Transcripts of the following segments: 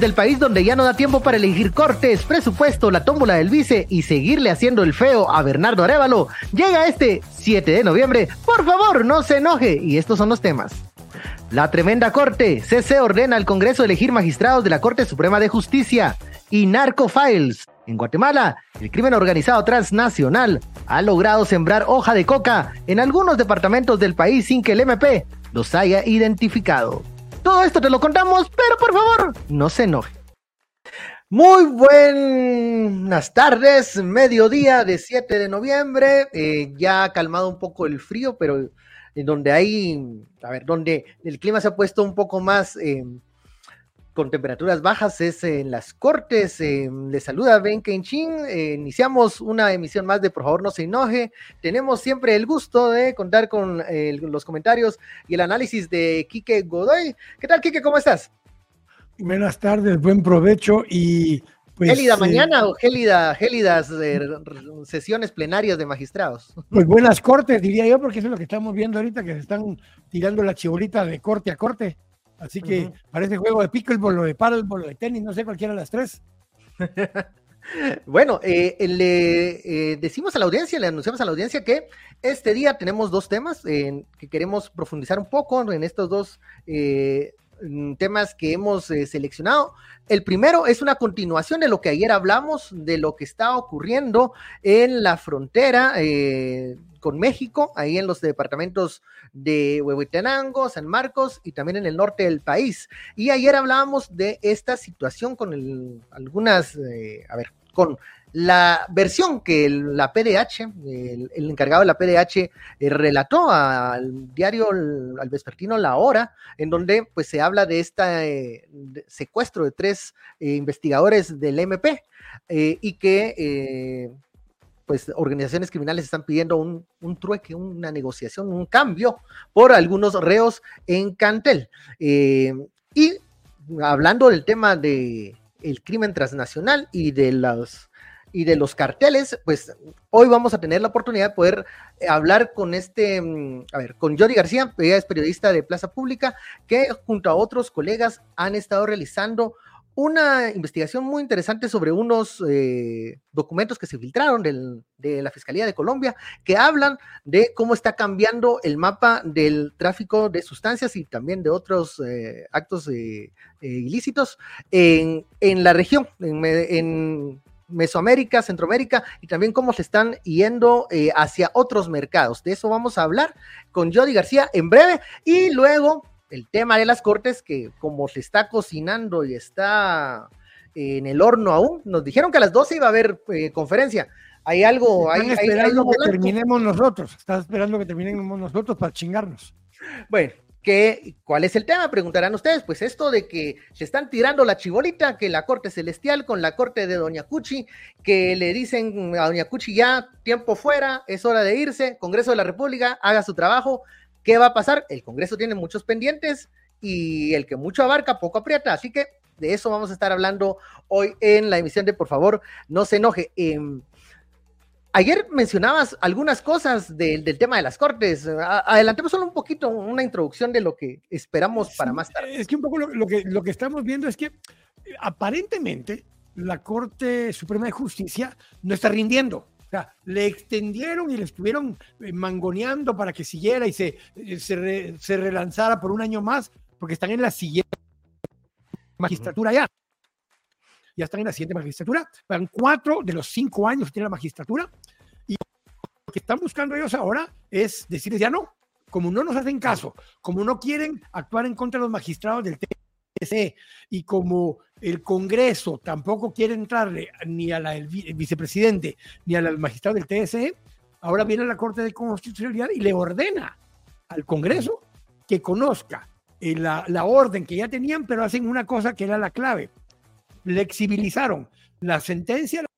del país donde ya no da tiempo para elegir cortes, presupuesto, la tómbola del vice y seguirle haciendo el feo a Bernardo Arevalo, llega este 7 de noviembre. Por favor, no se enoje. Y estos son los temas. La tremenda corte. CC ordena al Congreso elegir magistrados de la Corte Suprema de Justicia. Y Narco Files. En Guatemala, el crimen organizado transnacional ha logrado sembrar hoja de coca en algunos departamentos del país sin que el MP los haya identificado. Todo esto te lo contamos, pero por favor, no se enoje. Muy buenas tardes, mediodía de 7 de noviembre, eh, ya ha calmado un poco el frío, pero en donde hay, a ver, donde el clima se ha puesto un poco más eh, con temperaturas bajas es en las Cortes. Eh, le saluda Ben Kenchin. Eh, iniciamos una emisión más de Por favor no se enoje. Tenemos siempre el gusto de contar con eh, los comentarios y el análisis de Quique Godoy. ¿Qué tal, Quique? ¿Cómo estás? Buenas tardes, buen provecho y pues, ¿Gélida mañana o gélida, gélidas sesiones plenarias de magistrados? Pues buenas cortes, diría yo, porque eso es lo que estamos viendo ahorita, que se están tirando la chibolita de corte a corte. Así que parece juego de pickleball o de paddleball o de tenis, no sé cualquiera de las tres. bueno, eh, le eh, decimos a la audiencia, le anunciamos a la audiencia que este día tenemos dos temas que queremos profundizar un poco en estos dos eh, temas que hemos seleccionado. El primero es una continuación de lo que ayer hablamos, de lo que está ocurriendo en la frontera con México, ahí en los departamentos de Huehuetenango, San Marcos y también en el norte del país. Y ayer hablábamos de esta situación con algunas, eh, a ver, con la versión que la PDH, el, encargado de la PDH, eh, relató al diario, al vespertino La Hora, en donde pues se habla de este secuestro de tres investigadores del MP y que pues organizaciones criminales están pidiendo un, trueque, una negociación, un cambio por algunos reos en Cantel. Eh, y hablando del tema de crimen transnacional y de los y de los carteles, pues hoy vamos a tener la oportunidad de poder hablar con este, mm, a ver, con Jody García, ella es periodista de Plaza Pública, que junto a otros colegas han estado realizando una investigación muy interesante sobre unos eh, documentos que se filtraron de la Fiscalía de Colombia que hablan de cómo está cambiando el mapa del tráfico de sustancias y también de otros eh, actos eh, ilícitos en, la región, en, Mesoamérica, Centroamérica y también cómo se están yendo hacia otros mercados. De eso vamos a hablar con Jody García en breve y luego el tema de las cortes, que como se está cocinando y está en el horno aún, nos dijeron que a las 12 iba a haber eh, conferencia. Hay algo, hay, esperando que terminemos nosotros, están esperando que terminemos nosotros para chingarnos. Bueno, ¿qué, ¿cuál es el tema? Preguntarán ustedes. Pues esto de que se están tirando la chibolita, que la corte celestial con la corte de Doña Cuchi, que le dicen a Doña Cuchi ya tiempo fuera, es hora de irse, Congreso de la República, haga su trabajo, ¿Qué va a pasar? El Congreso tiene muchos pendientes y el que mucho abarca, poco aprieta. Así que de eso vamos a estar hablando hoy en la emisión de Por favor, no se enoje. Em, ayer mencionabas algunas cosas del tema de las cortes. Adelantemos solo un poquito una introducción de lo que esperamos para más tarde. Es que un poco lo, que, lo que estamos viendo es que aparentemente la Corte Suprema de Justicia no está rindiendo. O sea, le extendieron y le estuvieron eh, mangoneando para que siguiera y se, eh, se, relanzara por un año más, porque están en la siguiente magistratura ya. Ya están en la siguiente magistratura. Van cuatro de los cinco años que tiene la magistratura. Y lo que están buscando ellos ahora es decirles ya no. Como no nos hacen caso, como no quieren actuar en contra de los magistrados del TSE y como el Congreso tampoco quiere entrarle ni a la vicepresidente ni al magistrado del TSE, ahora viene la Corte de Constitucionalidad y le ordena al Congreso que conozca eh, la, la, orden que ya tenían, pero hacen una cosa que era la clave. Flexibilizaron la sentencia. La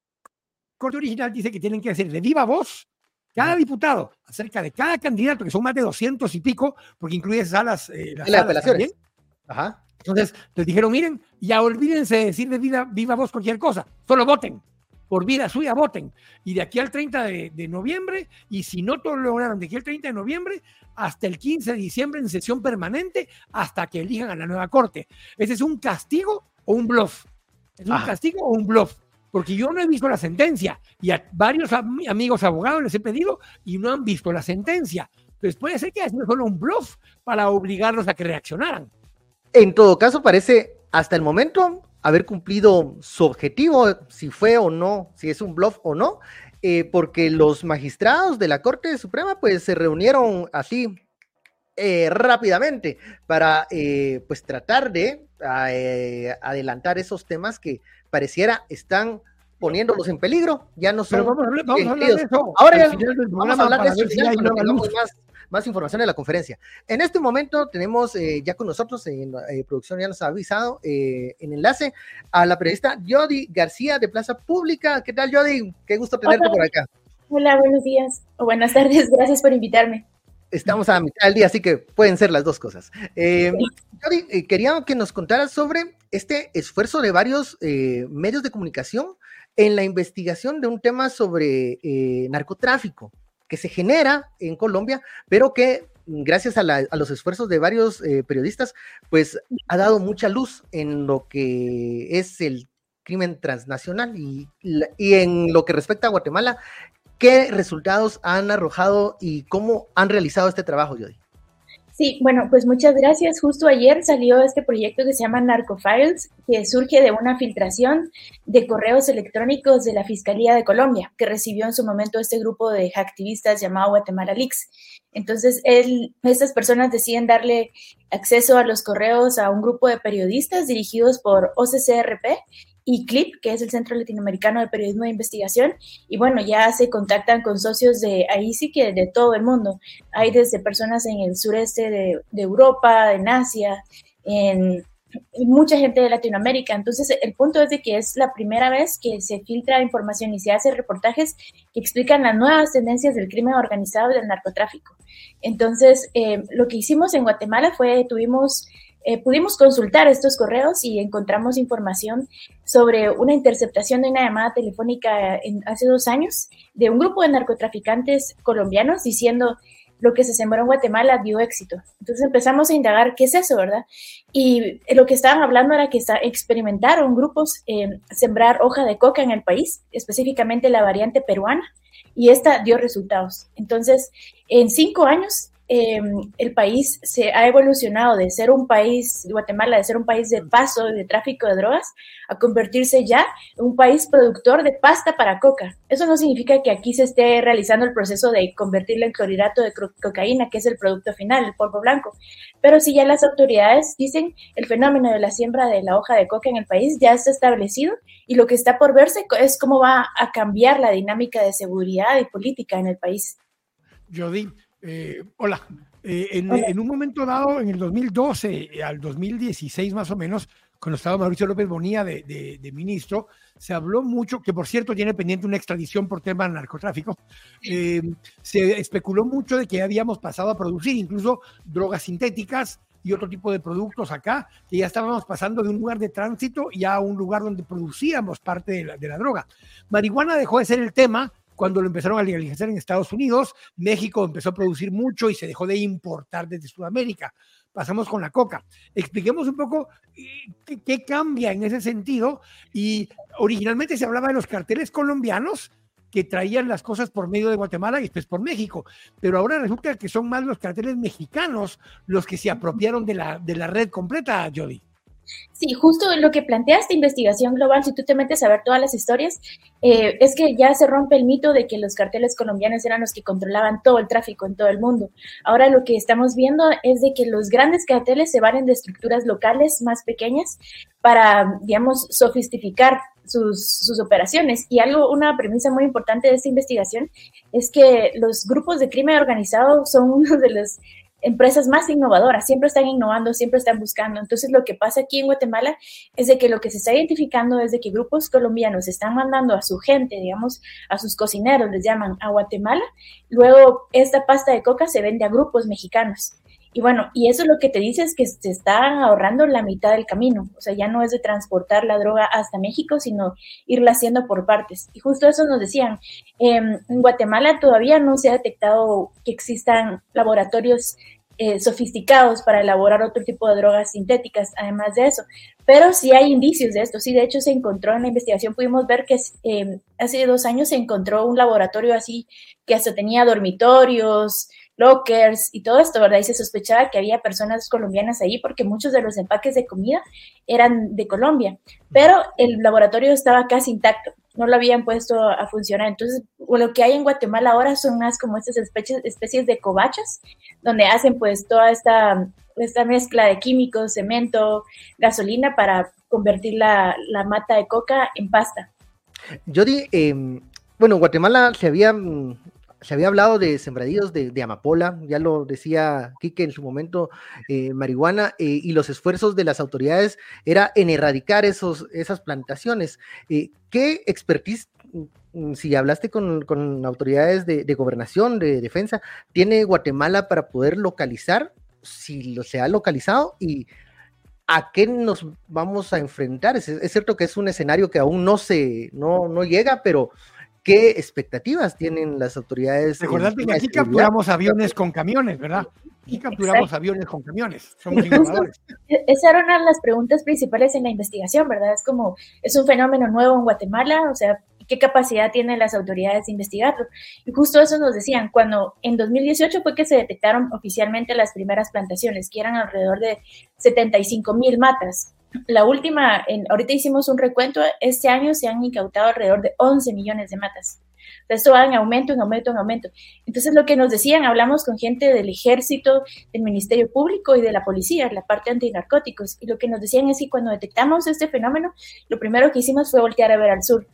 Corte original dice que tienen que hacer de viva voz cada diputado acerca de cada candidato, que son más de 200 y pico, porque incluye salas. Eh, las apelaciones. Ajá. Entonces les dijeron, miren, ya olvídense de decir de vida, viva voz cualquier cosa, solo voten, por vida suya voten. Y de aquí al 30 de, noviembre, y si no todo lo lograron de aquí al 30 de noviembre, hasta el 15 de diciembre en sesión permanente, hasta que elijan a la nueva corte. Ese es un castigo o un bluff? ¿Es un castigo o un bluff? Porque yo no he visto la sentencia y a varios amigos abogados les he pedido y no han visto la sentencia. Entonces puede ser que es solo un bluff para obligarlos a que reaccionaran. En todo caso, parece hasta el momento haber cumplido su objetivo, si fue o no, si es un bluff o no, eh, porque los magistrados de la Corte Suprema pues se reunieron así eh, rápidamente para eh, pues tratar de adelantar esos temas que pareciera están poniéndolos en peligro, ya no son. vamos, a hablar de eso. Ahora vamos a hablar de eso más información de la conferencia. En este momento tenemos eh, ya con nosotros, en eh, producción ya nos ha avisado, eh, en enlace a la periodista Jody García de Plaza Pública. ¿Qué tal, Jody? Qué gusto tenerte por acá. Hola, buenos días o buenas tardes. Gracias por invitarme. Estamos a mitad del día, así que pueden ser las dos cosas. Jody, quería que nos contaras sobre este esfuerzo de varios medios de comunicación en la investigación de un tema sobre narcotráfico que se genera en Colombia, pero que mm, gracias a, los esfuerzos de varios eh, periodistas, pues ha dado mucha luz en lo que es el crimen transnacional y, y en lo que respecta a Guatemala, ¿qué resultados han arrojado y cómo han realizado este trabajo, Jody? Sí, bueno, pues muchas gracias. Justo ayer salió este proyecto que se llama Narcofiles, que surge de una filtración de correos electrónicos de la Fiscalía de Colombia, que recibió en su momento este grupo de activistas llamado Guatemala Leaks. Entonces, él, estas personas deciden darle acceso a los correos a un grupo de periodistas dirigidos por OCCRP y CLIP, que es el Centro Latinoamericano de Periodismo de Investigación, y bueno, ya se contactan con socios de ahí sí que de todo el mundo. Hay desde personas en el sureste de, Europa, en Asia, en, mucha gente de Latinoamérica. Entonces, el punto es de que es la primera vez que se filtra información y se hace reportajes que explican las nuevas tendencias del crimen organizado y del narcotráfico. Entonces, eh, lo que hicimos en Guatemala fue, tuvimos eh, pudimos consultar estos correos y encontramos información sobre una interceptación de una llamada telefónica hace dos años de un grupo de narcotraficantes colombianos diciendo lo que se sembró en Guatemala dio éxito. Entonces empezamos a indagar qué es eso, ¿verdad? Y lo que estaban hablando era que experimentaron grupos en sembrar hoja de coca en el país, específicamente la variante peruana, y esta dio resultados. Entonces, en cinco años Em, el país se ha evolucionado de ser un país, Guatemala, de ser un país de paso de tráfico de drogas, a convertirse ya en un país productor de pasta para coca. Eso no significa que aquí se esté realizando el proceso de convertirlo en clorhidrato de cocaína, que es el producto final, el polvo blanco. Pero si ya las autoridades dicen el fenómeno de la siembra de la hoja de coca en el país ya está establecido y lo que está por verse es cómo va a cambiar la dinámica de seguridad y política en el país. Jody, eh, hola. Eh, en, un momento dado, en el 2012 eh, al 2016 más o menos, cuando estaba Mauricio López Bonilla de, ministro, se habló mucho, que por cierto tiene pendiente una extradición por tema de narcotráfico, se especuló mucho de que habíamos pasado a producir incluso drogas sintéticas y otro tipo de productos acá, que ya estábamos pasando de un lugar de tránsito ya a un lugar donde producíamos parte de la, de la droga. Marihuana dejó de ser el tema cuando lo empezaron a legalizar en Estados Unidos, México empezó a producir mucho y se dejó de importar desde Sudamérica. Pasamos con la coca. Expliquemos un poco eh, qué, cambia en ese sentido. Y originalmente se hablaba de los carteles colombianos, que traían las cosas por medio de Guatemala y después por México. Pero ahora resulta que son más los carteles mexicanos los que se apropiaron de la, de la red completa, Jody. Sí, justo lo que plantea esta investigación global, si tú te metes a ver todas las historias, eh, es que ya se rompe el mito de que los carteles colombianos eran los que controlaban todo el tráfico en todo el mundo. Ahora lo que estamos viendo es de que los grandes carteles se valen de estructuras locales más pequeñas para, digamos, sofisticar sus, sus, operaciones. Y algo, una premisa muy importante de esta investigación es que los grupos de crimen organizado son uno de los empresas más innovadoras, siempre están innovando, siempre están buscando. Entonces, lo que pasa aquí en Guatemala es de que lo que se está identificando es de que grupos colombianos están mandando a su gente, digamos, a sus cocineros, les llaman a Guatemala, luego esta pasta de coca se vende a grupos mexicanos. Y bueno, y eso lo que te dice es que se está ahorrando la mitad del camino. O sea, ya no es de transportar la droga hasta México, sino irla haciendo por partes. Y justo eso nos decían. Em, en Guatemala todavía no se ha detectado que existan laboratorios eh, sofisticados para elaborar otro tipo de drogas sintéticas, además de eso. Pero sí hay indicios de esto. Sí, de hecho se encontró en la investigación, pudimos ver que eh, hace dos años se encontró un laboratorio así que hasta tenía dormitorios, lockers y todo esto, ¿verdad? Y se sospechaba que había personas colombianas ahí porque muchos de los empaques de comida eran de Colombia, pero el laboratorio estaba casi intacto, no lo habían puesto a funcionar. Entonces, lo que hay en Guatemala ahora son más como estas especies, especies de covachas, donde hacen pues toda esta, esta mezcla de químicos, cemento, gasolina para convertir la, la mata de coca en pasta. Yo di, em, bueno, Guatemala se había se había hablado de sembradíos de, amapola, ya lo decía Quique en su momento, eh, marihuana, eh, y los esfuerzos de las autoridades era en erradicar esos, esas plantaciones. Eh, ¿Qué expertise, mm, si hablaste con, autoridades de, gobernación, de defensa, tiene Guatemala para poder localizar, si lo se ha localizado, y a qué nos vamos a enfrentar? Es, es cierto que es un escenario que aún no se, no, no llega, pero ¿Qué expectativas tienen las autoridades? Recordad que aquí capturamos aviones con camiones, ¿verdad? Aquí capturamos aviones con camiones. Somos innovadores. Esa era una de las preguntas principales en la investigación, ¿verdad? Es como, es un fenómeno nuevo en Guatemala, o sea, ¿qué capacidad tienen las autoridades de investigarlo? Y justo eso nos decían, cuando en 2018 fue que se detectaron oficialmente las primeras plantaciones, que eran alrededor de 75 mil matas la última, en, ahorita hicimos un recuento, este año se han incautado alrededor de 11 millones de matas. esto va en aumento, en aumento, en aumento. Entonces, lo que nos decían, hablamos con gente del ejército, del Ministerio Público y de la policía, la parte antinarcóticos, y lo que nos decían es que cuando detectamos este fenómeno, lo primero que hicimos fue voltear a ver al sur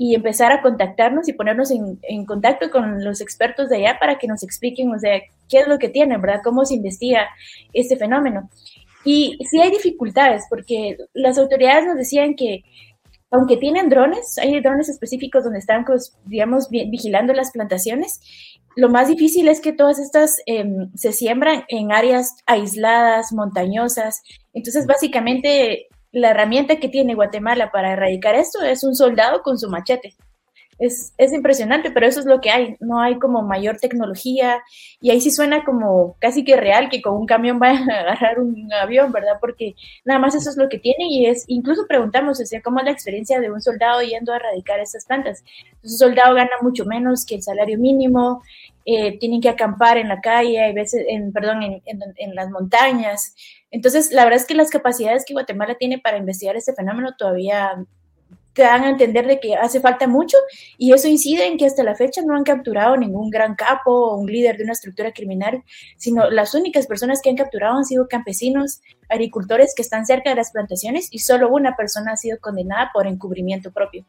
y empezar a contactarnos y ponernos en, en contacto con los expertos de allá para que nos expliquen, o sea, qué es lo que tienen, ¿verdad? Cómo se investiga este fenómeno. Y sí hay dificultades, porque las autoridades nos decían que aunque tienen drones, hay drones específicos donde están, pues, digamos, vigilando las plantaciones, lo más difícil es que todas estas em, se siembran en áreas aisladas, montañosas. Entonces, básicamente, la herramienta que tiene Guatemala para erradicar esto es un soldado con su machete es, es, impresionante, pero eso es lo que hay, no hay como mayor tecnología y ahí sí suena como casi que real que con un camión vaya a agarrar un avión, ¿verdad? Porque nada más eso es lo que tiene y es, incluso preguntamos, ¿cómo es la experiencia de un soldado yendo a erradicar estas plantas? un soldado gana mucho menos que el salario mínimo, eh, tienen que acampar en la calle, hay veces, en, perdón, en, en, en las montañas. Entonces, la verdad es que las capacidades que Guatemala tiene para investigar este fenómeno todavía te dan a entender de que hace falta mucho y eso incide en que hasta la fecha no han capturado ningún gran capo o un líder de una estructura criminal, sino las únicas personas que han capturado han sido campesinos, agricultores que están cerca de las plantaciones y solo una persona ha sido condenada por encubrimiento propio.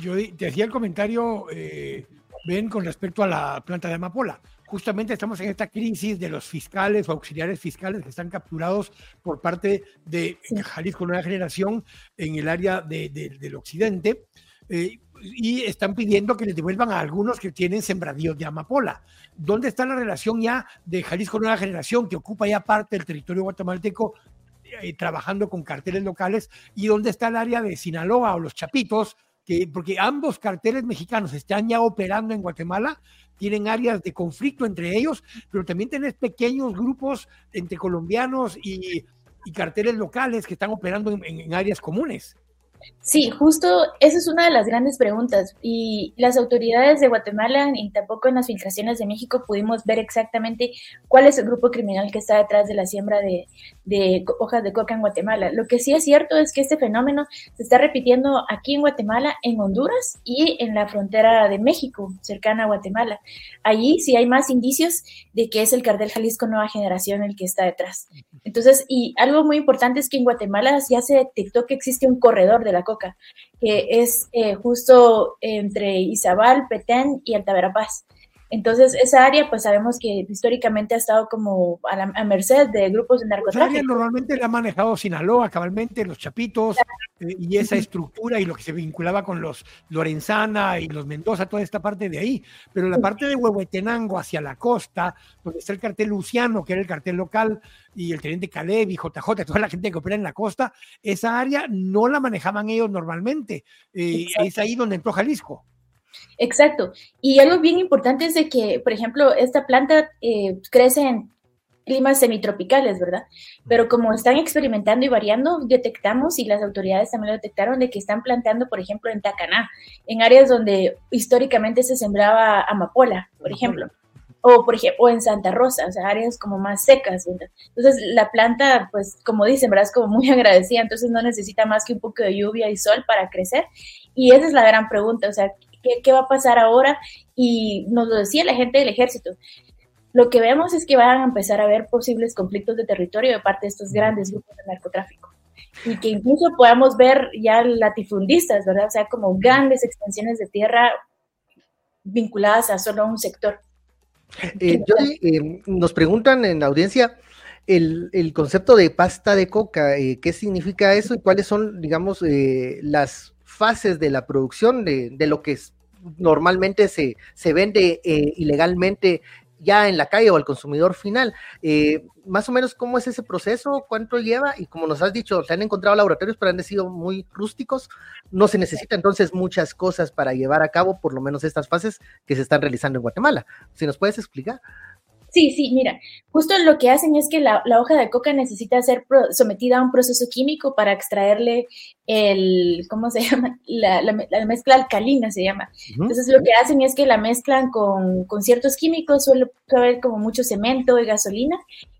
Yo te hacía el comentario, eh, Ben, con respecto a la planta de amapola justamente estamos en esta crisis de los fiscales o auxiliares fiscales que están capturados por parte de Jalisco Nueva Generación en el área del occidente. Eh, y están pidiendo que les devuelvan a algunos que tienen sembradíos de amapola. ¿Dónde está la relación ya de Jalisco Nueva Generación, que ocupa ya parte del territorio guatemalteco, eh, trabajando con carteles locales? ¿Y dónde está el área de Sinaloa o los Chapitos? Que, porque ambos carteles mexicanos están ya operando en Guatemala tienen áreas de conflicto entre ellos, pero también tenés pequeños grupos entre colombianos y, carteles locales que están operando en áreas comunes. Sí, justo esa es una de las grandes preguntas y las autoridades de Guatemala y tampoco en las filtraciones de México pudimos ver exactamente cuál es el grupo criminal que está detrás de la siembra de, hojas de coca en Guatemala. Lo que sí es cierto es que este fenómeno se está repitiendo aquí en Guatemala, en Honduras y en la frontera de México, cercana a Guatemala. Allí sí hay más indicios de que es el cartel Jalisco Nueva Generación el que está detrás. Entonces, y algo muy importante es que en Guatemala ya se detectó que existe un corredor de la coca, que es eh, justo entre Izabal, Petén y Altavera Paz. Entonces, esa área, pues sabemos que históricamente ha estado como a, la, merced de grupos de narcotráfico. Esa normalmente la ha manejado Sinaloa, cabalmente, los Chapitos, eh, y esa estructura y lo que se vinculaba con los Lorenzana y los Mendoza, toda esta parte de ahí. Pero la parte de Huehuetenango hacia la costa, donde está el cartel Luciano, que era el cartel local, y el teniente Caleb y JJ, toda la gente que opera en la costa, esa área no la manejaban ellos normalmente. Eh, es ahí donde entró Jalisco. Exacto. Y algo bien importante es de que, por ejemplo, esta planta eh, crece en climas semitropicales, ¿verdad? Pero como están experimentando y variando, detectamos y las autoridades también lo detectaron de que están plantando, por ejemplo, en Tacaná, en áreas donde históricamente se sembraba amapola, por ejemplo. O, por ejemplo, en Santa Rosa, o sea, áreas como más secas. ¿verdad? Entonces, la planta, pues, como dicen, ¿verdad? Es como muy agradecida, entonces no necesita más que un poco de lluvia y sol para crecer. Y esa es la gran pregunta, o sea, ¿qué, qué va a pasar ahora? Y nos lo decía la gente del ejército lo que vemos es que van a empezar a haber posibles conflictos de territorio de parte de estos grandes grupos de narcotráfico. Y que incluso podamos ver ya latifundistas, ¿verdad? O sea, como grandes extensiones de tierra vinculadas a solo un sector. Eh, eh, nos preguntan en la audiencia el, concepto de pasta de coca, eh, ¿qué significa eso y cuáles son, digamos, las fases de la producción de, de lo que normalmente se, se vende ilegalmente ya en la calle o al consumidor final. Eh, más o menos, ¿cómo es ese proceso? ¿Cuánto lleva? Y como nos has dicho, se han encontrado laboratorios, pero han sido muy rústicos. No se necesita entonces muchas cosas para llevar a cabo, por lo menos estas fases que se están realizando en Guatemala. Si nos puedes explicar. Sí, sí, mira, justo lo que hacen es que la, hoja de coca necesita ser sometida a un proceso químico para extraerle el, ¿cómo se llama? La, mezcla alcalina se llama. Entonces lo que hacen es que la mezclan con, con ciertos químicos, suele haber como mucho cemento y gasolina,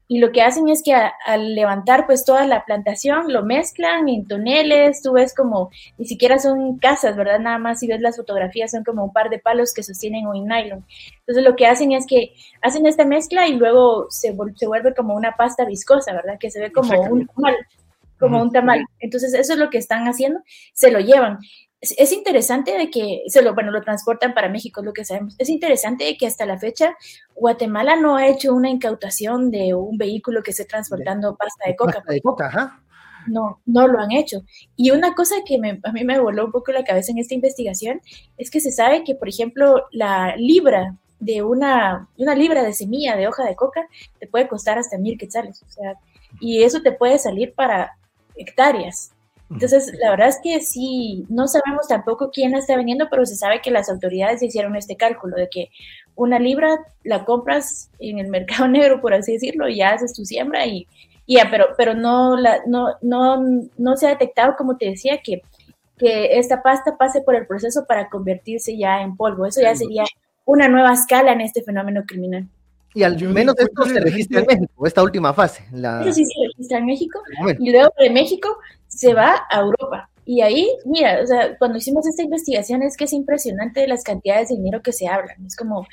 y lo que hacen es que al levantar pues toda la plantación lo mezclan en toneles, tú ves como ni siquiera son casas, ¿verdad? Nada más si ves las fotografías son como un par de palos que sostienen un nylon. Entonces lo que hacen es que hacen esta mezcla y luego se, se vuelve como una pasta viscosa, ¿verdad? Que se ve como un tamal, como un tamal. Entonces eso es lo que están haciendo, se lo llevan es interesante de que se lo, bueno, lo transportan para México, lo que sabemos. Es interesante de que hasta la fecha Guatemala no ha hecho una incautación de un vehículo que esté transportando pasta de coca. Pasta de coca, ajá. No, no lo han hecho. Y una cosa que a mí me voló un poco la cabeza en esta investigación es que se sabe que, por ejemplo, la libra de una, una libra de semilla de hoja de coca te puede costar hasta mil quetzales. O sea, y eso te puede salir para hectáreas. Entonces, la verdad es que sí, no sabemos tampoco quién la está vendiendo, pero se sabe que las autoridades hicieron este cálculo de que una libra la compras en el mercado negro, por así decirlo, y ya haces tu siembra y, ya, pero, pero no, la, no, no, no se ha detectado, como te decía, que, que esta pasta pase por el proceso para convertirse ya en polvo. Eso ya sería una nueva escala en este fenómeno criminal. Y al menos esto se registra en México, esta última fase. La... sí se registra en México. Y luego de México se va a Europa. Y ahí, mira, o sea, cuando hicimos esta investigación es que es impresionante las cantidades de dinero que se hablan. Es como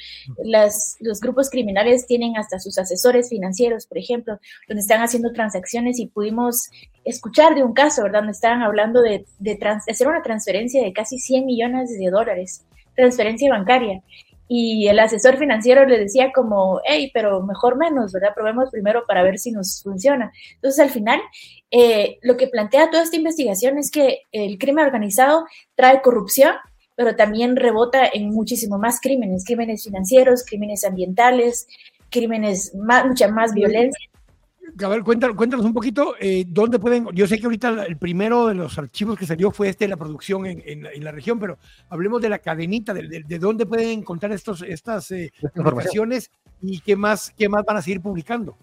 las, los grupos criminales tienen hasta sus asesores financieros, por ejemplo, donde están haciendo transacciones y pudimos escuchar de un caso, ¿verdad? Donde estaban hablando de, de, de hacer una transferencia de casi 100 millones de dólares, transferencia bancaria y el asesor financiero le decía como, hey, pero mejor menos, ¿verdad? Probemos primero para ver si nos funciona. Entonces, al final, eh, lo que plantea toda esta investigación es que el crimen organizado trae corrupción, pero también rebota en muchísimo más crímenes, crímenes financieros, crímenes ambientales, crímenes, más, mucha más violencia. Gabriel, cuéntanos, cuéntanos un poquito eh, dónde pueden. Yo sé que ahorita el primero de los archivos que salió fue este de la producción en, la región, pero hablemos de la cadenita, de, dónde pueden encontrar estos, estas eh, informaciones y qué más, qué más van a seguir publicando.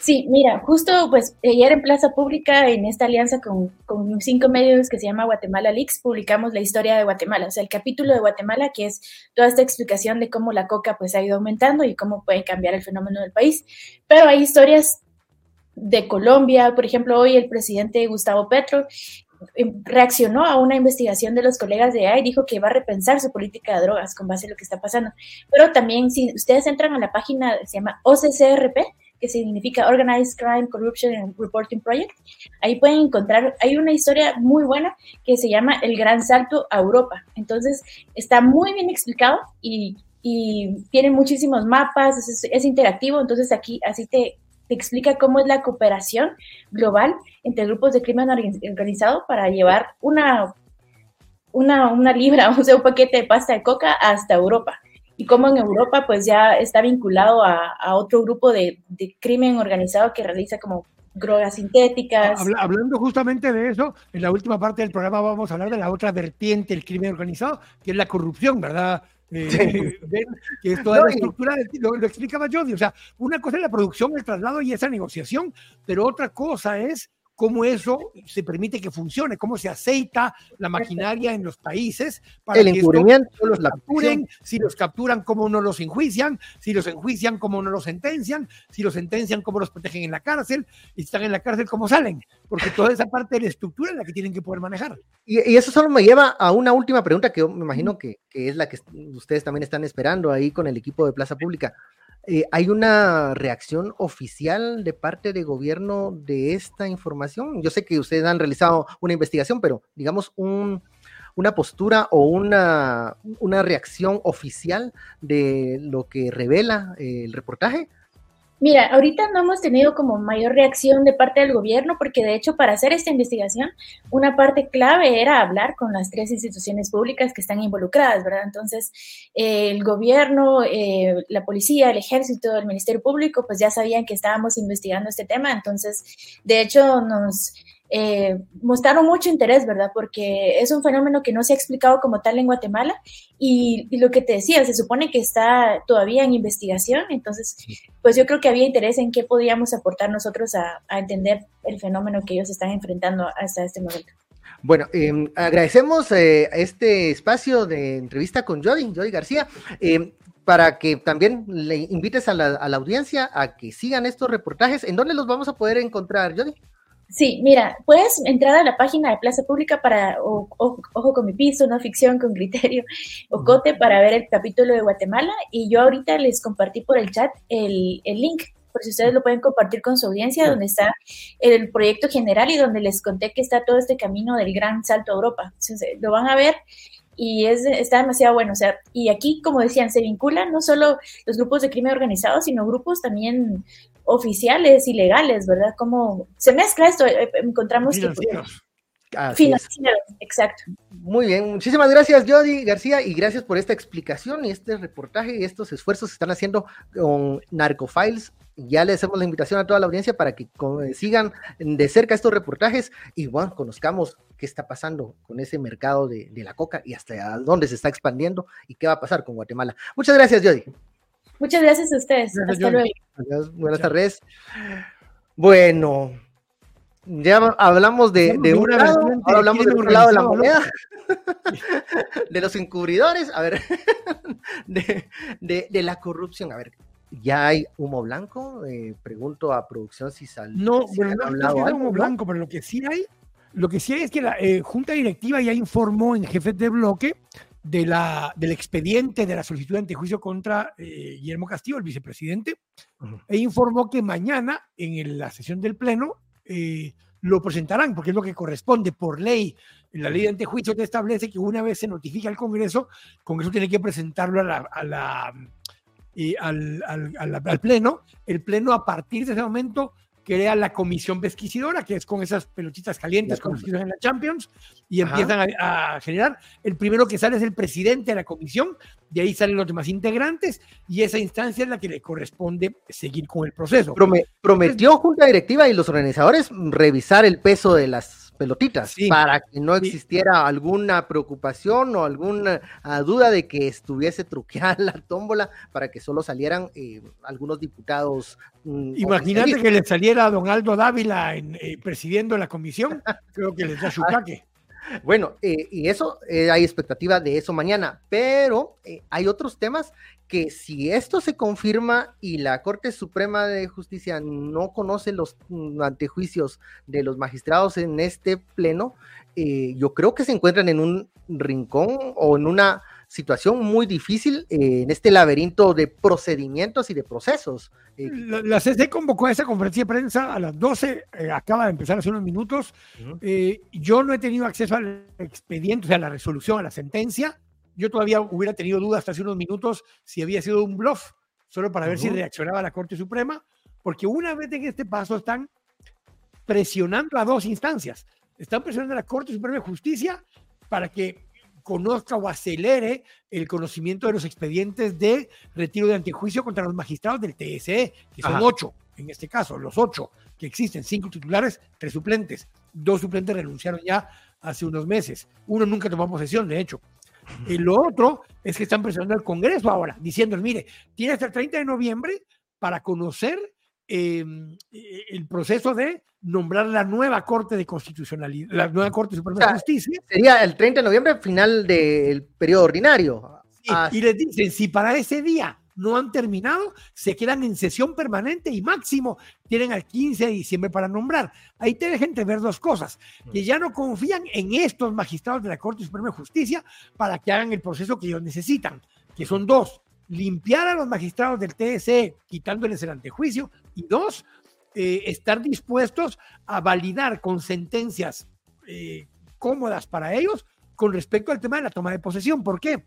Sí, mira, justo pues ayer en Plaza Pública, en esta alianza con, con, cinco medios que se llama Guatemala Leaks, publicamos la historia de Guatemala, o sea, el capítulo de Guatemala, que es toda esta explicación de cómo la coca pues ha ido aumentando y cómo puede cambiar el fenómeno del país. Pero hay historias de Colombia. Por ejemplo, hoy el presidente Gustavo Petro eh, reaccionó a una investigación de los colegas de AI y dijo que va a repensar su política de drogas con base a lo que está pasando. Pero también si ustedes entran a la página, se llama OCCRP, que significa Organized Crime Corruption and Reporting Project, ahí pueden encontrar, hay una historia muy buena que se llama El Gran Salto a Europa. Entonces, está muy bien explicado y, y tiene muchísimos mapas, es, es interactivo, entonces aquí así te te explica cómo es la cooperación global entre grupos de crimen organizado para llevar una, una, una libra, o sea, un paquete de pasta de coca hasta Europa. Y cómo en Europa pues ya está vinculado a, otro grupo de, crimen organizado que realiza como drogas sintéticas. hablando justamente de eso, en la última parte del programa vamos a hablar de la otra vertiente del crimen organizado, que es la corrupción, ¿verdad? Eh, que es toda la estructura, lo, lo, explicaba Jody, o sea, una cosa es la producción, el traslado y esa negociación, pero otra cosa es cómo eso se permite que funcione, cómo se aceita la maquinaria en los países para el que los capturen, si los capturan, cómo no los enjuician, si los enjuician, cómo no los sentencian, si los sentencian, cómo los protegen en la cárcel, y si están en la cárcel, cómo salen, porque toda esa parte de la estructura es la que tienen que poder manejar. Y, eso solo me lleva a una última pregunta que me imagino que, que es la que ustedes también están esperando ahí con el equipo de Plaza Pública. Eh, ¿Hay una reacción oficial de parte de gobierno de esta información? Yo sé que ustedes han realizado una investigación, pero digamos una postura o una, una reacción oficial de lo que revela el reportaje. Mira, ahorita no hemos tenido como mayor reacción de parte del gobierno porque de hecho para hacer esta investigación una parte clave era hablar con las tres instituciones públicas que están involucradas, ¿verdad? Entonces el gobierno, eh, la policía, el ejército, el Ministerio Público pues ya sabían que estábamos investigando este tema, entonces de hecho nos eh, mostraron mucho interés, ¿verdad? Porque es un fenómeno que no se ha explicado como tal en Guatemala y, lo que te decía, se supone que está todavía en investigación, entonces, pues yo creo que había interés en qué podíamos aportar nosotros a, entender el fenómeno que ellos están enfrentando hasta este momento. Bueno, em, agradecemos eh, este espacio de entrevista con Jody, Jody García. Em, para que también le invites a la, a la, audiencia a que sigan estos reportajes. ¿En dónde los vamos a poder encontrar, Jody? Sí, mira, puedes entrar a la página de Plaza Pública para Ojo con mi piso, no ficción con criterio, o Cote para ver el capítulo de Guatemala. Y yo ahorita les compartí por el chat el, link, por si ustedes lo pueden compartir con su audiencia, donde está el proyecto general y donde les conté que está todo este camino del gran salto a Europa. lo van a ver y es, está demasiado bueno. O sea, y aquí, como decían, se vinculan no solo los grupos de crimen organizado, sino grupos también oficiales y legales, ¿verdad? Como se mezcla esto, eh, eh, encontramos financieros. financieros, exacto. Muy bien, muchísimas gracias Jody García y gracias por esta explicación y este reportaje y estos esfuerzos que están haciendo con Narcofiles. Ya le hacemos la invitación a toda la audiencia para que sigan de cerca estos reportajes y bueno, conozcamos qué está pasando con ese mercado de, de la coca y hasta dónde se está expandiendo y qué va a pasar con Guatemala. Muchas gracias Jody. Muchas gracias a ustedes. Hasta luego. buenas tardes. Bueno, ya hablamos de, un lado, ahora hablamos de otro lado de la moneda, de los encubridores, a ver, de, la corrupción, a ver, ¿ya hay humo blanco? Eh, pregunto a producción si sale. No, bueno, no, hay humo blanco, pero lo que sí hay, lo que sí hay es que la eh, Junta Directiva ya informó en jefe de bloque de la, del expediente de la solicitud de antejuicio contra eh, Guillermo Castillo, el vicepresidente, e informó que mañana en la sesión del Pleno eh, lo presentarán, porque es lo que corresponde por ley. La ley de antejuicio te establece que una vez se notifica al Congreso, el Congreso tiene que presentarlo a la, eh, al, al, Pleno. El Pleno a partir de ese momento crea la comisión pesquisidora, que es con esas pelotitas calientes como en la Champions, y empiezan a, generar. El primero que sale es el presidente de la comisión, de ahí salen los demás integrantes, y esa instancia es la que le corresponde seguir con el proceso. prometió Junta Directiva y los organizadores revisar el peso de las pelotitas para que no existiera alguna preocupación o alguna ah, duda de que estuviese truqueada la tómbola para que solo salieran eh, algunos diputados. Mm, Imagínate que le saliera a don Aldo Dávila en, eh, presidiendo la comisión, creo que les da su caque. Bueno, eh, y eso, hay expectativa de eso mañana, pero hay otros temas que si esto se confirma y la Corte Suprema de Justicia no conoce los mm, antejuicios de los magistrados en este pleno, eh, yo creo que se encuentran en un rincón o en una situación muy difícil eh, en este laberinto de procedimientos y de procesos. Eh, la, CC convocó a esa conferencia de prensa a las 12, acaba de empezar hace unos minutos. yo no he tenido acceso al expediente, o sea, a la resolución, a la sentencia yo todavía hubiera tenido dudas hasta hace unos minutos si había sido un bluff, solo para ver si reaccionaba la Corte Suprema, porque una vez en este paso están presionando a dos instancias. Están presionando a la Corte Suprema de Justicia para que conozca o acelere el conocimiento de los expedientes de retiro de antejuicio contra los magistrados del TSE, que son ocho en este caso, los ocho que existen, cinco titulares, tres suplentes. Dos suplentes renunciaron ya hace unos meses. Uno nunca tomó posesión, de hecho. Y lo otro es que están presionando al Congreso ahora, diciendo, mire, tiene hasta el 30 de noviembre para conocer eh, el proceso de nombrar la nueva Corte de Constitucionalidad, la nueva Corte Suprema de Justicia. Sería el 30 de noviembre, final del periodo ordinario. y les dicen, si para ese día no han terminado, se quedan en sesión permanente y máximo tienen al 15 de diciembre para nombrar. Ahí te dejan ver dos cosas, que ya no confían en estos magistrados de la Corte Suprema de Justicia para que hagan el proceso que ellos necesitan, que son dos, limpiar a los magistrados del TSE quitándoles el antejuicio y dos, eh, estar dispuestos a validar con sentencias eh, cómodas para ellos con respecto al tema de la toma de posesión. ¿Por qué?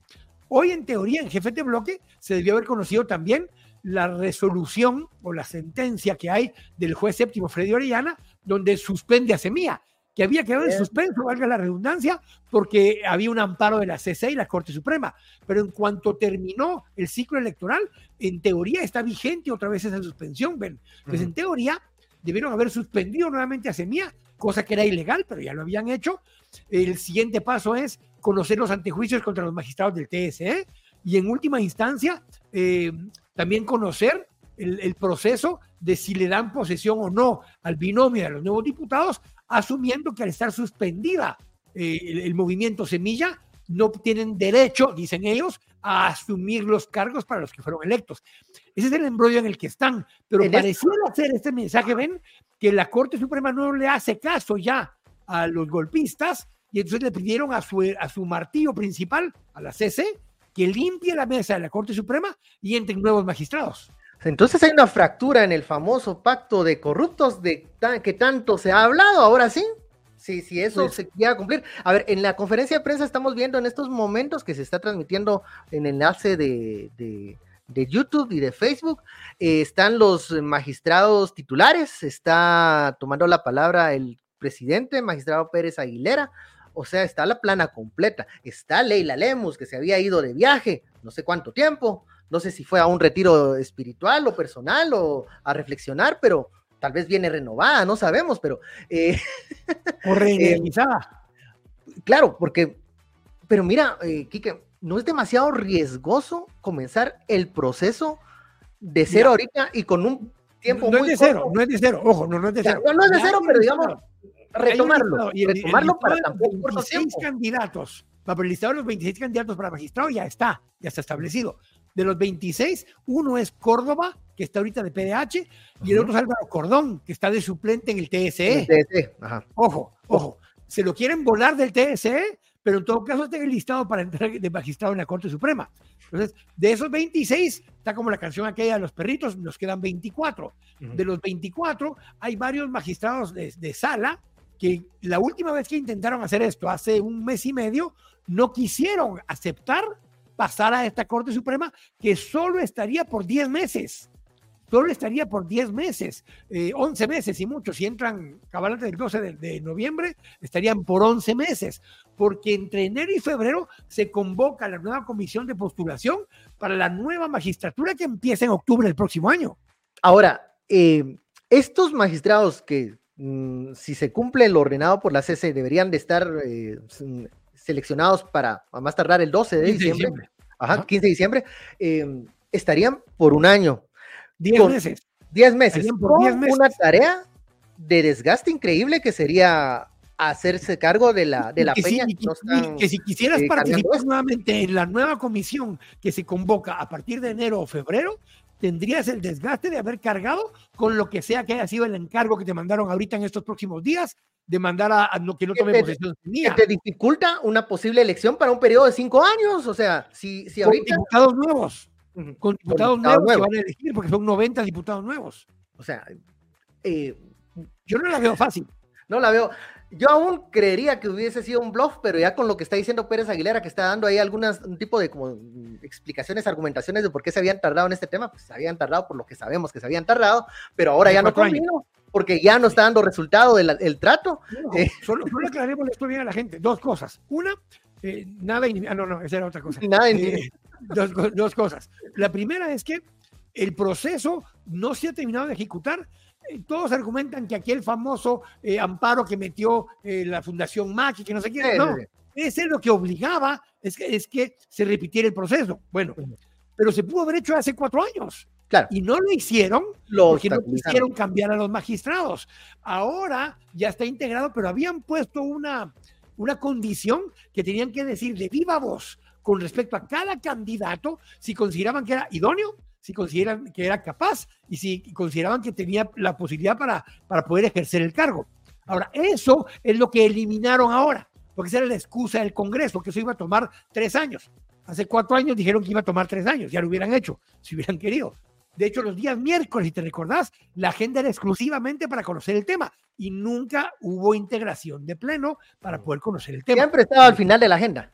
Hoy, en teoría, en jefe de bloque, se debió haber conocido también la resolución o la sentencia que hay del juez séptimo Freddy Orellana, donde suspende a Semilla, que había quedado en suspenso, valga la redundancia, porque había un amparo de la CC y la Corte Suprema. Pero en cuanto terminó el ciclo electoral, en teoría está vigente otra vez esa suspensión, ¿ven? Pues en teoría debieron haber suspendido nuevamente a Semilla, cosa que era ilegal, pero ya lo habían hecho. El siguiente paso es conocer los antejuicios contra los magistrados del TSE y en última instancia eh, también conocer el, proceso de si le dan posesión o no al binomio de los nuevos diputados, asumiendo que al estar suspendida eh, el, movimiento Semilla, no tienen derecho, dicen ellos, a asumir los cargos para los que fueron electos. Ese es el embrollo en el que están, pero pareciera hacer este mensaje, ven, que la Corte Suprema no le hace caso ya a los golpistas y entonces le pidieron a su, a su martillo principal, a la CC, que limpie la mesa de la Corte Suprema y entren nuevos magistrados. Entonces hay una fractura en el famoso pacto de corruptos de que tanto se ha hablado, ahora sí. Sí, sí, eso se llega a cumplir. A ver, en la conferencia de prensa estamos viendo en estos momentos que se está transmitiendo en enlace de, de, YouTube y de Facebook, eh, están los magistrados titulares, está tomando la palabra el presidente, magistrado Pérez Aguilera, o sea, está la plana completa. Está Leila Lemus, que se había ido de viaje, no sé cuánto tiempo, no sé si fue a un retiro espiritual o personal o a reflexionar, pero tal vez viene renovada, no sabemos, pero... Eh, o reiniciada. claro, porque, pero mira, eh, Quique, no es demasiado riesgoso comenzar el proceso de cero ahorita y con un tiempo no, es de cero, no es de cero, ojo, no, no es de cero. No, no es de cero, pero digamos, retomarlo, y retomarlo para tampoco 26 candidatos, para el listado de los 26 candidatos para magistrado ya está, ya está establecido. De los 26, uno es Córdoba, que está ahorita de PDH, y el otro es Álvaro Cordón, que está de suplente en el TSE. El TSE. Ajá. Ojo, ojo, se lo quieren volar del TSE, pero en todo caso está en el listado para entrar de magistrado en la Corte Suprema. Entonces, de esos 26, está como la canción aquella de los perritos, nos quedan 24. De los 24, hay varios magistrados de, de sala que la última vez que intentaron hacer esto, hace un mes y medio, no quisieron aceptar pasar a esta Corte Suprema que solo estaría por 10 meses. Solo estaría por 10 meses, 11 eh, meses y mucho. Si entran cabalante del 12 de, de, noviembre, estarían por 11 meses, porque entre enero y febrero se convoca la nueva comisión de postulación para la nueva magistratura que empieza en octubre del próximo año. Ahora, eh, estos magistrados que Mm, si se cumple lo ordenado por la CC, deberían de estar eh, seleccionados para a más tardar el 12 de diciembre, Ajá, 15 de diciembre, em, estarían por un año. 10 meses. 10 meses. Por meses. Una tarea de desgaste increíble que sería hacerse cargo de la, de la peña. que, si quisieras eh, participar nuevamente en la nueva comisión que se convoca a partir de enero o febrero, tendrías el desgaste de haber cargado con lo que sea que haya sido el encargo que te mandaron ahorita en estos próximos días de mandar a, que no tome posesión Que te dificulta una posible elección para un periodo de cinco años, o sea, si, si ahorita... Con diputados nuevos, con diputados, nuevos, que van a elegir, porque son 90 diputados nuevos. O sea, eh, yo no la veo fácil. No la veo. Yo aún creería que hubiese sido un bluff, pero ya con lo que está diciendo Pérez Aguilera, que está dando ahí algunas, un tipo de como explicaciones, argumentaciones de por qué se habían tardado en este tema, pues se habían tardado por lo que sabemos que se habían tardado, pero ahora ya no convino, porque ya no está dando resultado del el trato. Eh, solo, aclaremos esto bien a la gente. Dos cosas. Una, eh, nada, ah, no, no, esa era otra cosa. Nada, eh, dos, dos cosas. La primera es que el proceso no se ha terminado de ejecutar. Eh, todos argumentan que aquel famoso eh, amparo que metió eh, la Fundación MAC y que no sé qué, no, ese es lo que obligaba, es que, es que se repitiera el proceso. Bueno, pero se pudo haber hecho hace cuatro años. Claro. Y no lo hicieron porque no quisieron cambiar a los magistrados. Ahora ya está integrado, pero habían puesto una, una condición que tenían que decir de viva voz con respecto a cada candidato si consideraban que era idóneo, si consideraban que era capaz y si consideraban que tenía la posibilidad para, para poder ejercer el cargo. Ahora, eso es lo que eliminaron ahora, porque esa era la excusa del Congreso, que eso iba a tomar tres años. Hace cuatro años dijeron que iba a tomar tres años, ya lo hubieran hecho, si hubieran querido. De hecho, los días miércoles, si te recordás, la agenda era exclusivamente para conocer el tema y nunca hubo integración de pleno para poder conocer el tema. Siempre estaba al final de la agenda.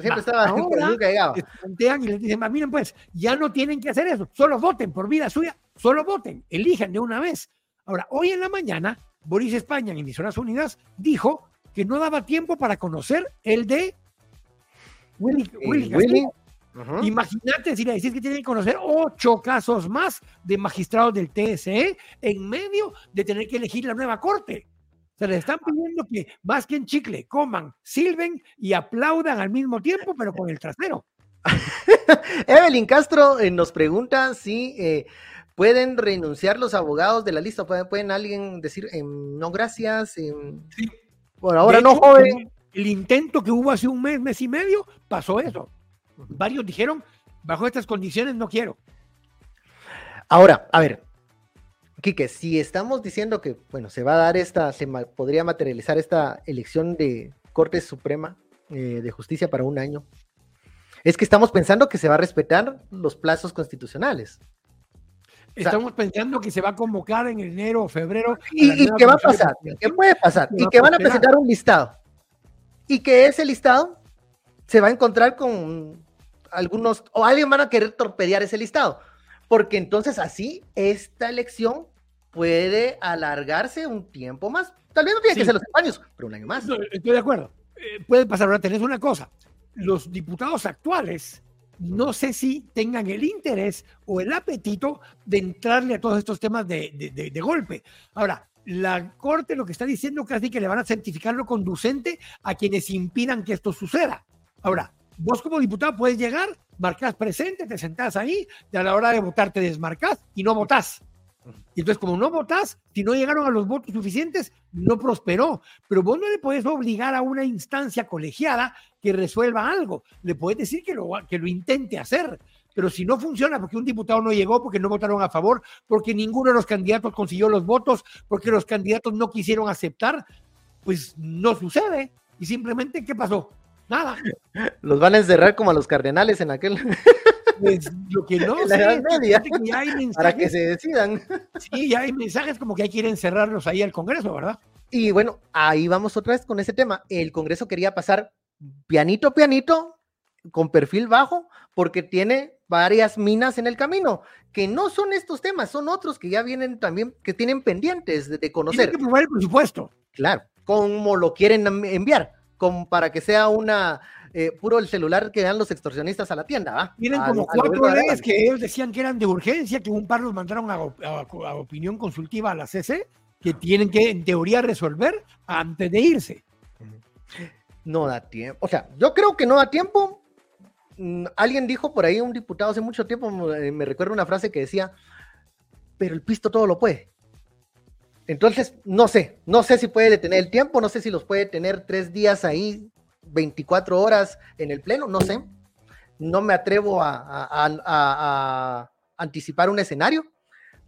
Siempre estaba ahora, plantean y les dicen, miren pues, ya no tienen que hacer eso, solo voten por vida suya, solo voten, elijan de una vez. Ahora, hoy en la mañana, Boris España en Emisoras Unidas dijo que no daba tiempo para conocer el de Willy, Willy, Imagínate si le decís que tienen que conocer ocho casos más de magistrados del TSE en medio de tener que elegir la nueva corte. Se les están pidiendo que más que en chicle, coman, silben y aplaudan al mismo tiempo, pero con el trasero. Evelyn Castro eh, nos pregunta si eh, pueden renunciar los abogados de la lista. ¿Pueden, alguien decir em, no gracias? Em, sí. Bueno, ahora no, joven. el intento que hubo hace un mes, mes y medio, pasó eso. Varios dijeron, bajo estas condiciones no quiero. Ahora, a ver, Quique, si estamos diciendo que, bueno, se va a dar esta, se podría materializar esta elección de Corte Suprema eh, de Justicia para un año, es que estamos pensando que se va a respetar los plazos constitucionales. Estamos pensando que se va a convocar en enero o febrero. ¿Y, qué va a pasar? ¿Qué puede pasar? Y que van a presentar un listado. Y que ese listado se va a encontrar con algunos, o alguien van a querer torpedear ese listado, porque entonces así esta elección puede alargarse un tiempo más. Tal vez no tiene que ser los años, pero un año más. estoy de acuerdo. Eh, puede pasar. Ahora tenés una cosa. Los diputados actuales no sé si tengan el interés o el apetito de entrarle a todos estos temas de, de, golpe. Ahora, la Corte lo que está diciendo casi que le van a certificar lo conducente a quienes impidan que esto suceda. Ahora, Vos como diputado puedes llegar, marcas presente, te sentás ahí, y a la hora de votar te desmarcás y no votás. Y entonces, como no votás, si no llegaron a los votos suficientes, no prosperó. Pero vos no le puedes obligar a una instancia colegiada que resuelva algo. Le puedes decir que lo, que lo intente hacer. Pero si no funciona porque un diputado no llegó, porque no votaron a favor, porque ninguno de los candidatos consiguió los votos, porque los candidatos no quisieron aceptar, pues no sucede. Y simplemente, ¿qué pasó? Nada. Los van a encerrar como a los cardenales en aquel. Pues lo que no sé, para que se decidan. Sí, ya hay mensajes como que hay que ir a encerrarlos ahí al Congreso, ¿verdad? Y bueno, ahí vamos otra vez con ese tema. El Congreso quería pasar pianito, pianito, con perfil bajo, porque tiene varias minas en el camino, que no son estos temas, son otros que ya vienen también, que tienen pendientes de, conocer. Tienen que probar el presupuesto. Claro, como lo quieren enviar como para que sea una eh, puro el celular que dan los extorsionistas a la tienda. ¿va? Tienen como cuatro leyes que ellos decían que eran de urgencia, que un par los mandaron a, opinión consultiva a la CC, que tienen que en teoría resolver antes de irse. No da tiempo. O sea, yo creo que no da tiempo. Mm, alguien dijo por ahí, un diputado hace mucho tiempo, me recuerdo una frase que decía, pero el pisto todo lo puede. Entonces, no sé, no sé si puede detener el tiempo, no sé si los puede tener tres días ahí, 24 horas en el pleno, no sé. No me atrevo a, anticipar un escenario,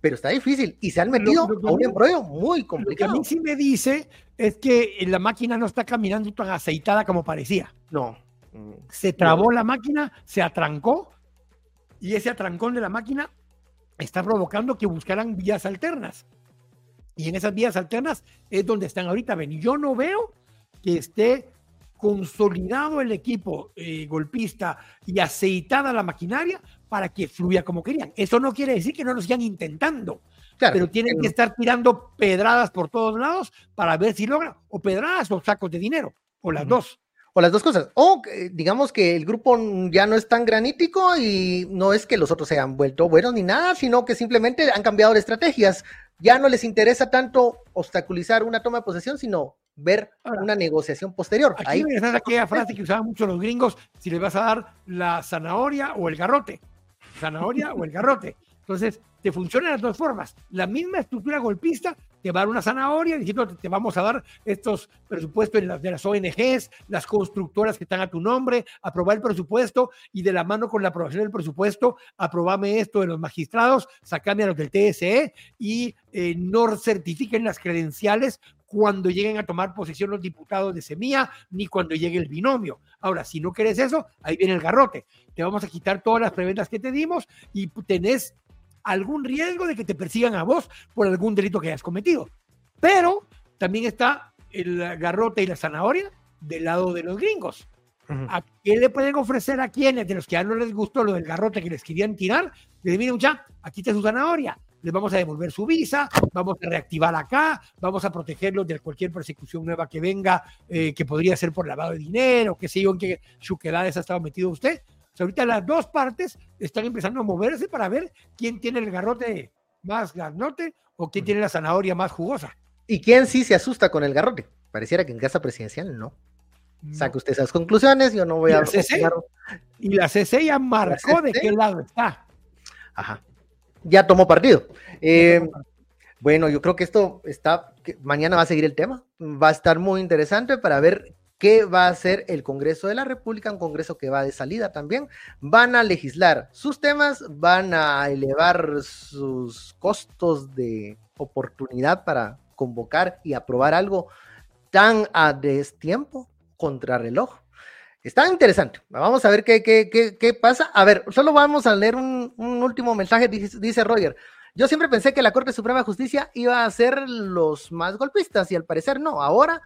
pero está difícil y se han metido a un embrollo muy complicado. Lo que a mí sí me dice es que la máquina no está caminando tan aceitada como parecía. No. Se trabó la máquina, se atrancó y ese atrancón de la máquina está provocando que buscaran vías alternas. Y en esas vías alternas es donde están ahorita. Ven, yo no veo que esté consolidado el equipo eh, golpista y aceitada la maquinaria para que fluya como querían. Eso no quiere decir que no lo sigan intentando, pero tienen que estar tirando pedradas por todos lados para ver si logran, o pedradas o sacos de dinero, o las dos. O las dos cosas. O digamos que el grupo ya no es tan granítico y no es que los otros se hayan vuelto buenos ni nada, sino que simplemente han cambiado de estrategias. Ya no les interesa tanto obstaculizar una toma de posesión, sino ver una negociación posterior. Aquí Ahí está aquella frase que usaban mucho los gringos, si les vas a dar la zanahoria o el garrote. Zanahoria o el garrote. Entonces, te funciona de las dos formas. La misma estructura golpista te va a dar una zanahoria diciendo te vamos a dar estos presupuestos de las, ONGs, las constructoras que están a tu nombre, aprobar el presupuesto y de la mano con la aprobación del presupuesto, aprobame esto de los magistrados, sacame a los del TSE y eh, no certifiquen las credenciales cuando lleguen a tomar posesión los diputados de Semilla, ni cuando llegue el binomio. Ahora, si no quieres eso, ahí viene el garrote. Te vamos a quitar todas las preventas que te dimos y tenés algún riesgo de que te persigan a vos por algún delito que hayas cometido. Pero también está el garrote y la zanahoria del lado de los gringos. ¿A qué le pueden ofrecer a quienes de los que ya no les gustó lo del garrote que les querían tirar? Les miren ya, aquí está su zanahoria, les vamos a devolver su visa, vamos a reactivar acá, vamos a protegerlos de cualquier persecución nueva que venga, eh, que podría ser por lavado de dinero, qué sé yo, en qué chuquedades ha estado metido usted ahorita las dos partes están empezando a moverse para ver quién tiene el garrote más garnote o quién tiene la zanahoria más jugosa. ¿Y quién sí se asusta con el garrote? Pareciera que en casa presidencial no. Saque usted esas conclusiones, yo no voy a... y la CC ya marcó de qué lado está. Ajá. Ya tomó partido. Eh, bueno, yo creo que esto está, mañana va a seguir el tema, va a estar muy interesante para ver ¿Qué va a hacer el Congreso de la República? Un Congreso que va de salida también. Van a legislar sus temas, van a elevar sus costos de oportunidad para convocar y aprobar algo tan a destiempo, contrarreloj. Está interesante. Vamos a ver qué, qué, qué, pasa. A ver, solo vamos a leer un, un último mensaje, dice Roger. Yo siempre pensé que la Corte Suprema de Justicia iba a ser los más golpistas y al parecer no. Ahora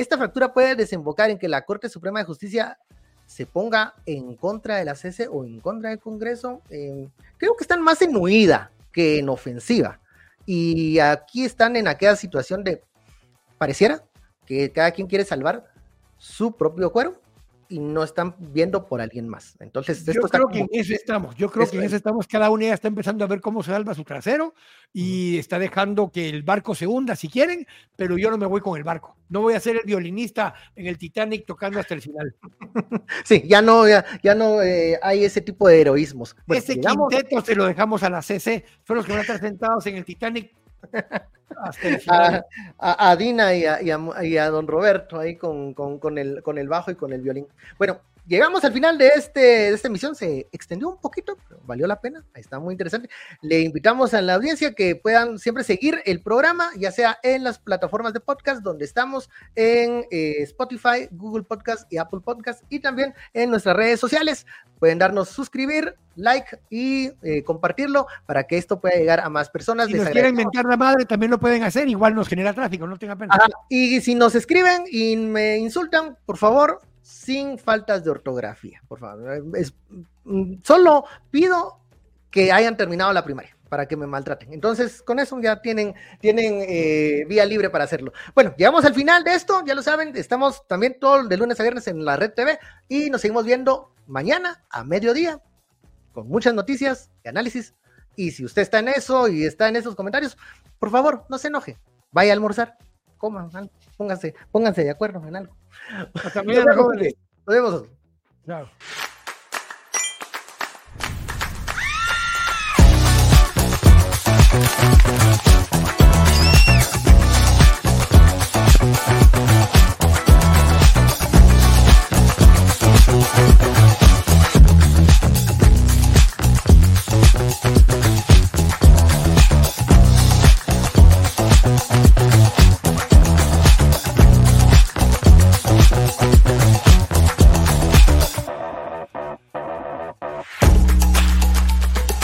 esta fractura puede desembocar en que la Corte Suprema de Justicia se ponga en contra de la CC o en contra del Congreso. creo que están más en huida que en ofensiva. Y aquí están en aquella situación de, pareciera que cada quien quiere salvar su propio cuero y no están viendo por alguien más. Entonces, yo creo que en eso estamos. Yo creo que en eso estamos. Cada una ya está empezando a ver cómo se salva su trasero y está dejando que el barco se hunda si quieren, pero yo no me voy con el barco. No voy a ser el violinista en el Titanic tocando hasta el final. Sí, ya no, ya, no eh, hay ese tipo de heroísmos. ese quinteto se lo dejamos a la CC. Son los que van a estar sentados en el Titanic a, Dina y a, don Roberto ahí con, el, con el bajo y con el violín. Bueno, llegamos al final de, este, de esta emisión. Se extendió un poquito, pero valió la pena. Está muy interesante. Le invitamos a la audiencia que puedan siempre seguir el programa, ya sea en las plataformas de podcast, donde estamos en eh, Spotify, Google Podcast y Apple Podcast, y también en nuestras redes sociales. Pueden darnos suscribir, like y eh, compartirlo para que esto pueda llegar a más personas. Si nos quieren inventar la madre, también lo pueden hacer, igual nos genera tráfico, no tengan pena. Y si nos escriben y me insultan, por favor, sin faltas de ortografía, por favor. Mm, solo pido que hayan terminado la primaria para que me maltraten. Entonces, con eso ya tienen, tienen eh, vía libre para hacerlo. Bueno, llegamos al final de esto, ya lo saben, estamos también todo de lunes a viernes en la Red TV y nos seguimos viendo mañana a mediodía con muchas noticias y análisis. Y si usted está en eso y está en esos comentarios, por favor, no se enoje. Vaya a almorzar, coman, pónganse, pónganse de acuerdo en algo. Hasta mañana, jóvenes. Nos vemos. Chao.